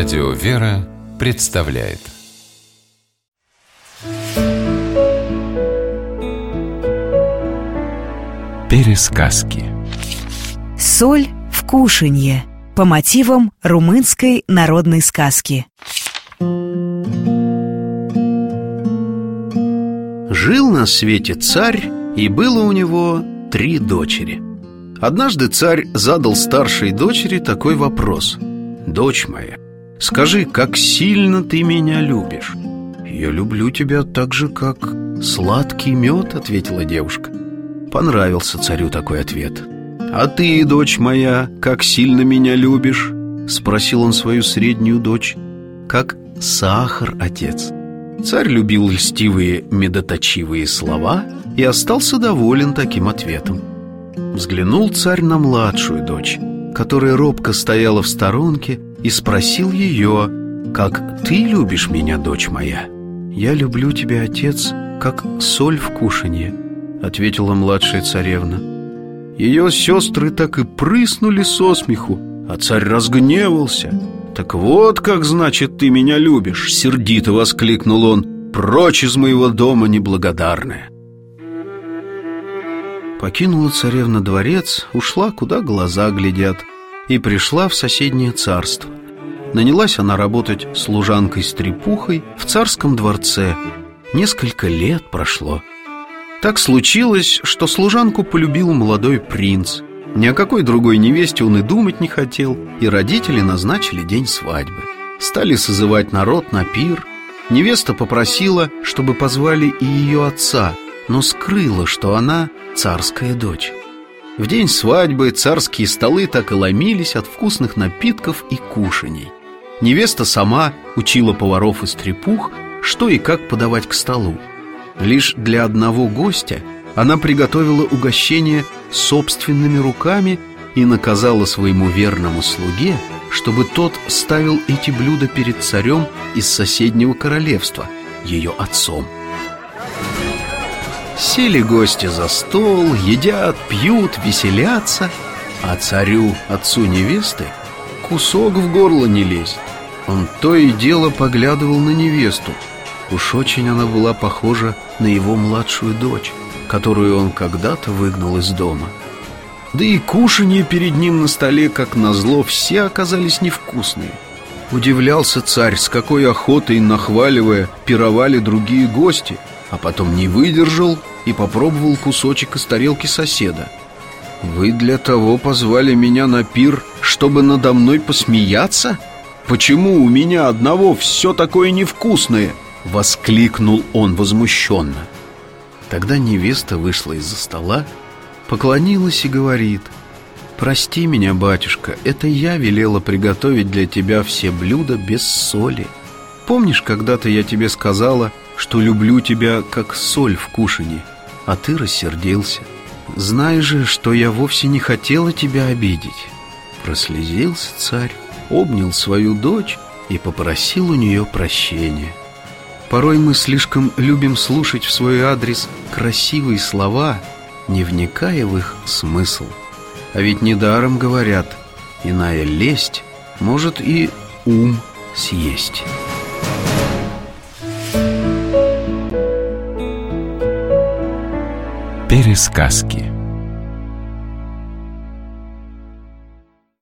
Радио «Вера» представляет Пересказки Соль в кушанье по мотивам румынской народной сказки. Жил на свете царь, и было у него три дочери. Однажды царь задал старшей дочери такой вопрос. «Дочь моя, скажи, как сильно ты меня любишь?» «Я люблю тебя так же, как сладкий мед», — ответила девушка. Понравился царю такой ответ. «А ты, дочь моя, как сильно меня любишь?» — спросил он свою среднюю дочь. «Как сахар, отец». Царь любил льстивые медоточивые слова и остался доволен таким ответом. Взглянул царь на младшую дочь, которая робко стояла в сторонке, и спросил ее, «Как ты любишь меня, дочь моя?» «Я люблю тебя, отец, как соль в кушанье», — ответила младшая царевна. Ее сестры так и прыснули со смеху, а царь разгневался. «Так вот как, значит, ты меня любишь!» — сердито воскликнул он. «Прочь из моего дома, неблагодарная!» Покинула царевна дворец, ушла, куда глаза глядят, и пришла в соседнее царство. Нанялась она работать служанкой-стрепухой в царском дворце. Несколько лет прошло. Так случилось, что служанку полюбил молодой принц. Ни о какой другой невесте он и думать не хотел, и родители назначили день свадьбы. Стали созывать народ на пир. Невеста попросила, чтобы позвали и ее отца, но скрыла, что она царская дочь. В день свадьбы царские столы так и ломились от вкусных напитков и кушаний. Невеста сама учила поваров и стрепух, что и как подавать к столу. Лишь для одного гостя она приготовила угощение собственными руками и наказала своему верному слуге, чтобы тот ставил эти блюда перед царем из соседнего королевства, ее отцом. Сели гости за стол, едят, пьют, веселятся, а царю, отцу невесты, кусок в горло не лезет. Он то и дело поглядывал на невесту. Уж очень она была похожа на его младшую дочь, которую он когда-то выгнал из дома. Да и кушанье перед ним на столе, как назло, все оказались невкусные. Удивлялся царь, с какой охотой, нахваливая, пировали другие гости, а потом не выдержал и попробовал кусочек из тарелки соседа. «Вы для того позвали меня на пир, чтобы надо мной посмеяться?» Почему у меня одного все такое невкусное?» Воскликнул он возмущенно. Тогда невеста вышла из-за стола, поклонилась и говорит «Прости меня, батюшка, это я велела приготовить для тебя все блюда без соли. Помнишь, когда-то я тебе сказала, что люблю тебя как соль в кушанье, а ты рассердился? Знай же, что я вовсе не хотела тебя обидеть». Прослезился царь обнял свою дочь и попросил у нее прощения. Порой мы слишком любим слушать в свой адрес красивые слова, не вникая в их смысл. А ведь недаром говорят, иная лесть может и ум съесть. Пересказки